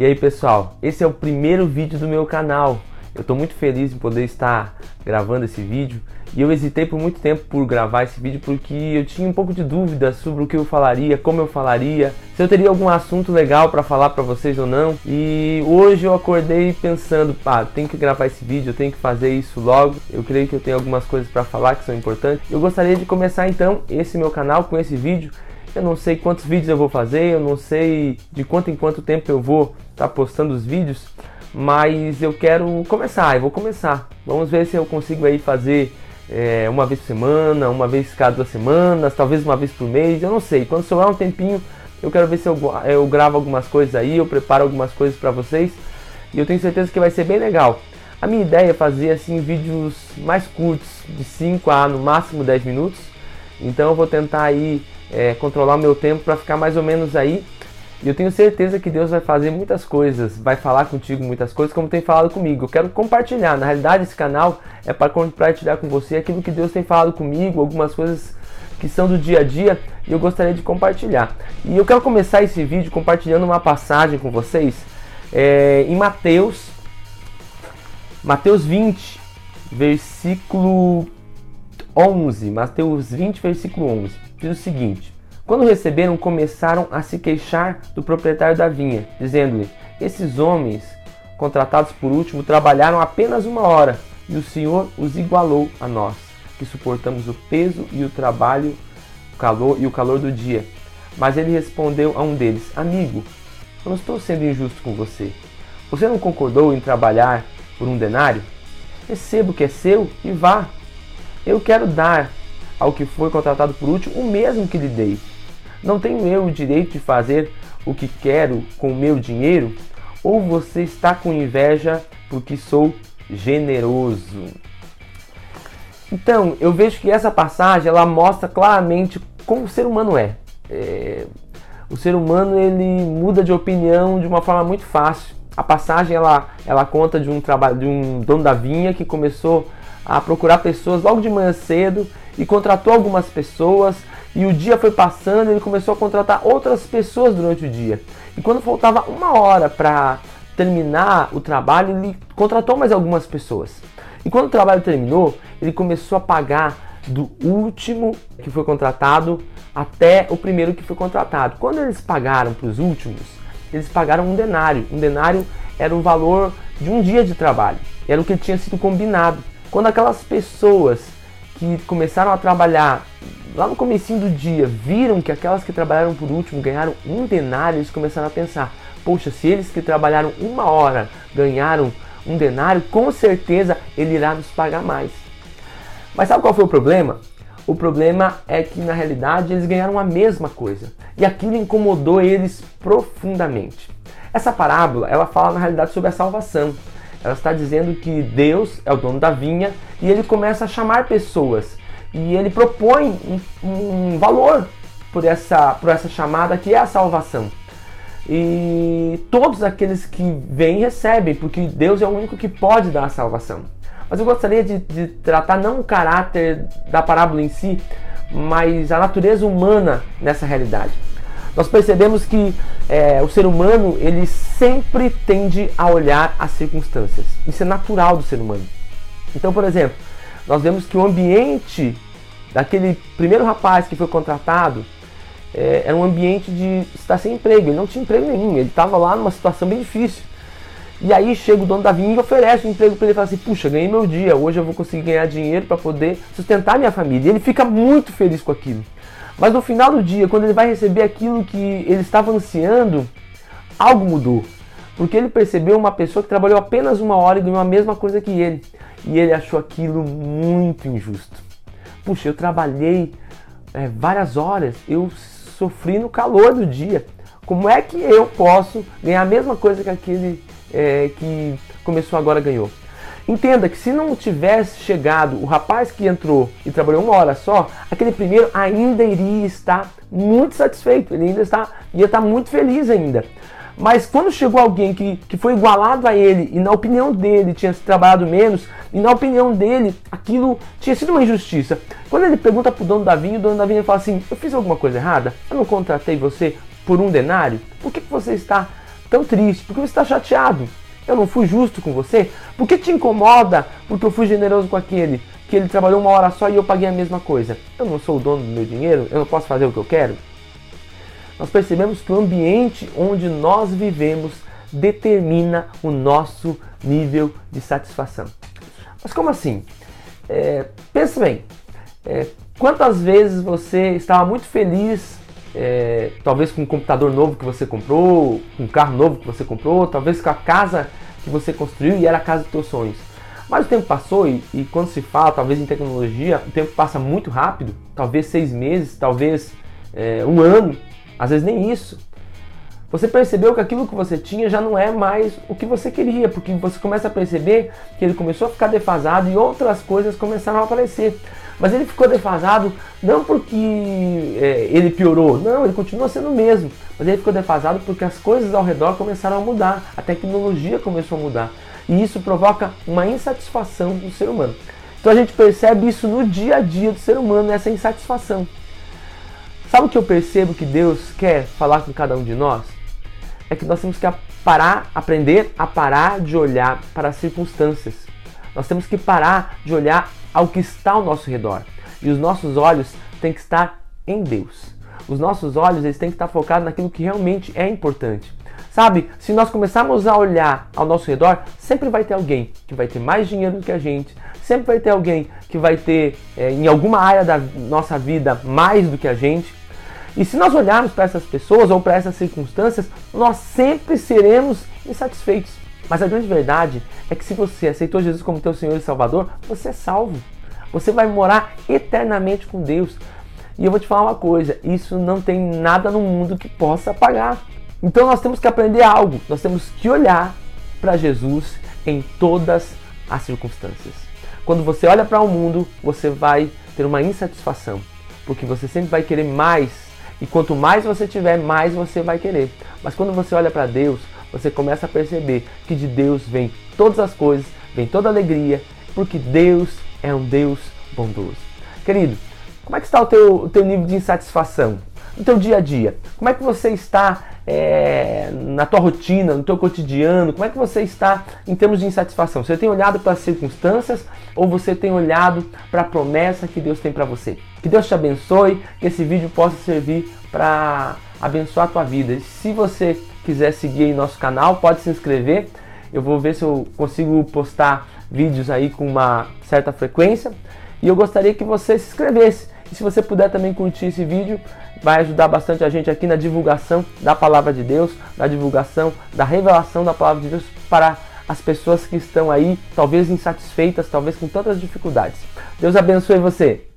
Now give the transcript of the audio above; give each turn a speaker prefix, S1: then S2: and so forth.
S1: E aí pessoal, esse é o primeiro vídeo do meu canal. Eu estou muito feliz em poder estar gravando esse vídeo e eu hesitei por muito tempo por gravar esse vídeo porque eu tinha um pouco de dúvida sobre o que eu falaria, como eu falaria, se eu teria algum assunto legal para falar para vocês ou não. E hoje eu acordei pensando, pá, tem que gravar esse vídeo, eu tenho que fazer isso logo. Eu creio que eu tenho algumas coisas para falar que são importantes. Eu gostaria de começar então esse meu canal com esse vídeo eu não sei quantos vídeos eu vou fazer, eu não sei de quanto em quanto tempo eu vou estar tá postando os vídeos, mas eu quero começar, eu vou começar. Vamos ver se eu consigo aí fazer é, uma vez por semana, uma vez cada duas semanas, talvez uma vez por mês, eu não sei. Quando sobrar um tempinho, eu quero ver se eu, eu gravo algumas coisas aí, eu preparo algumas coisas para vocês e eu tenho certeza que vai ser bem legal. A minha ideia é fazer assim vídeos mais curtos, de 5 a no máximo 10 minutos. Então eu vou tentar aí é, controlar o meu tempo para ficar mais ou menos aí. E eu tenho certeza que Deus vai fazer muitas coisas, vai falar contigo muitas coisas, como tem falado comigo. Eu quero compartilhar. Na realidade, esse canal é para compartilhar com você aquilo que Deus tem falado comigo, algumas coisas que são do dia a dia e eu gostaria de compartilhar. E eu quero começar esse vídeo compartilhando uma passagem com vocês é, em Mateus, Mateus 20, versículo 11. Mateus 20, versículo 11 diz o seguinte: Quando receberam, começaram a se queixar do proprietário da vinha, dizendo-lhe: Esses homens, contratados por último, trabalharam apenas uma hora, e o Senhor os igualou a nós, que suportamos o peso e o trabalho, o calor e o calor do dia. Mas ele respondeu a um deles: Amigo, eu não estou sendo injusto com você. Você não concordou em trabalhar por um denário? Receba o que é seu e vá. Eu quero dar ao que foi contratado por último o mesmo que lhe dei. Não tenho eu o direito de fazer o que quero com o meu dinheiro? Ou você está com inveja porque sou generoso? Então, eu vejo que essa passagem ela mostra claramente como o ser humano é. é. O ser humano ele muda de opinião de uma forma muito fácil. A passagem ela, ela conta de um trabalho de um dono da vinha que começou a procurar pessoas logo de manhã cedo e contratou algumas pessoas. E o dia foi passando, ele começou a contratar outras pessoas durante o dia. E quando faltava uma hora para terminar o trabalho, ele contratou mais algumas pessoas. E quando o trabalho terminou, ele começou a pagar do último que foi contratado até o primeiro que foi contratado. Quando eles pagaram para os últimos, eles pagaram um denário. Um denário era o valor de um dia de trabalho. Era o que tinha sido combinado. Quando aquelas pessoas que começaram a trabalhar lá no comecinho do dia viram que aquelas que trabalharam por último ganharam um denário, eles começaram a pensar: poxa, se eles que trabalharam uma hora ganharam um denário, com certeza ele irá nos pagar mais. Mas sabe qual foi o problema? O problema é que na realidade eles ganharam a mesma coisa e aquilo incomodou eles profundamente. Essa parábola ela fala na realidade sobre a salvação. Ela está dizendo que Deus é o dono da vinha e ele começa a chamar pessoas e ele propõe um, um valor por essa, por essa chamada que é a salvação. E todos aqueles que vêm recebem, porque Deus é o único que pode dar a salvação. Mas eu gostaria de, de tratar não o caráter da parábola em si, mas a natureza humana nessa realidade nós percebemos que é, o ser humano ele sempre tende a olhar as circunstâncias. Isso é natural do ser humano. Então, por exemplo, nós vemos que o ambiente daquele primeiro rapaz que foi contratado é, era um ambiente de estar sem emprego. Ele não tinha emprego nenhum, ele estava lá numa situação bem difícil. E aí chega o dono da vinha e oferece um emprego para ele e fala assim: Puxa, ganhei meu dia, hoje eu vou conseguir ganhar dinheiro para poder sustentar minha família. E ele fica muito feliz com aquilo. Mas no final do dia, quando ele vai receber aquilo que ele estava ansiando, algo mudou. Porque ele percebeu uma pessoa que trabalhou apenas uma hora e ganhou a mesma coisa que ele. E ele achou aquilo muito injusto. Puxa, eu trabalhei é, várias horas, eu sofri no calor do dia. Como é que eu posso ganhar a mesma coisa que aquele é, que começou agora ganhou? Entenda que se não tivesse chegado o rapaz que entrou e trabalhou uma hora só, aquele primeiro ainda iria estar muito satisfeito, ele ainda está, ia estar muito feliz ainda. Mas quando chegou alguém que, que foi igualado a ele e na opinião dele tinha trabalhado menos, e na opinião dele aquilo tinha sido uma injustiça. Quando ele pergunta para o dono da vinha, o dono da vinha fala assim: Eu fiz alguma coisa errada? Eu não contratei você por um denário? Por que, que você está tão triste? Por que você está chateado? Eu não fui justo com você? Por que te incomoda porque eu fui generoso com aquele? Que ele trabalhou uma hora só e eu paguei a mesma coisa. Eu não sou o dono do meu dinheiro? Eu não posso fazer o que eu quero? Nós percebemos que o ambiente onde nós vivemos determina o nosso nível de satisfação. Mas como assim? É, pensa bem, é, quantas vezes você estava muito feliz é, talvez com um computador novo que você comprou, com um carro novo que você comprou, talvez com a casa que você construiu e era a casa dos seus sonhos. Mas o tempo passou e, e, quando se fala, talvez em tecnologia, o tempo passa muito rápido, talvez seis meses, talvez é, um ano, às vezes nem isso. Você percebeu que aquilo que você tinha já não é mais o que você queria, porque você começa a perceber que ele começou a ficar defasado e outras coisas começaram a aparecer. Mas ele ficou defasado não porque é, ele piorou, não, ele continua sendo o mesmo. Mas ele ficou defasado porque as coisas ao redor começaram a mudar, a tecnologia começou a mudar. E isso provoca uma insatisfação do ser humano. Então a gente percebe isso no dia a dia do ser humano, essa insatisfação. Sabe o que eu percebo que Deus quer falar com cada um de nós? É que nós temos que parar, aprender a parar de olhar para as circunstâncias. Nós temos que parar de olhar ao que está ao nosso redor. E os nossos olhos têm que estar em Deus. Os nossos olhos eles têm que estar focados naquilo que realmente é importante. Sabe, se nós começarmos a olhar ao nosso redor, sempre vai ter alguém que vai ter mais dinheiro do que a gente, sempre vai ter alguém que vai ter é, em alguma área da nossa vida mais do que a gente. E se nós olharmos para essas pessoas ou para essas circunstâncias, nós sempre seremos insatisfeitos. Mas a grande verdade é que se você aceitou Jesus como teu Senhor e Salvador, você é salvo. Você vai morar eternamente com Deus. E eu vou te falar uma coisa: isso não tem nada no mundo que possa pagar. Então nós temos que aprender algo. Nós temos que olhar para Jesus em todas as circunstâncias. Quando você olha para o mundo, você vai ter uma insatisfação, porque você sempre vai querer mais. E quanto mais você tiver, mais você vai querer. Mas quando você olha para Deus, você começa a perceber que de Deus vem todas as coisas, vem toda alegria, porque Deus é um Deus bondoso. Querido, como é que está o teu, o teu nível de insatisfação? No teu dia a dia? Como é que você está é, na tua rotina, no teu cotidiano? Como é que você está em termos de insatisfação? Você tem olhado para as circunstâncias ou você tem olhado para a promessa que Deus tem para você? Que Deus te abençoe, que esse vídeo possa servir para abençoar a tua vida. E se você quiser seguir aí nosso canal, pode se inscrever. Eu vou ver se eu consigo postar vídeos aí com uma certa frequência. E eu gostaria que você se inscrevesse. E se você puder também curtir esse vídeo, vai ajudar bastante a gente aqui na divulgação da palavra de Deus, na divulgação da revelação da palavra de Deus para as pessoas que estão aí, talvez insatisfeitas, talvez com tantas dificuldades. Deus abençoe você.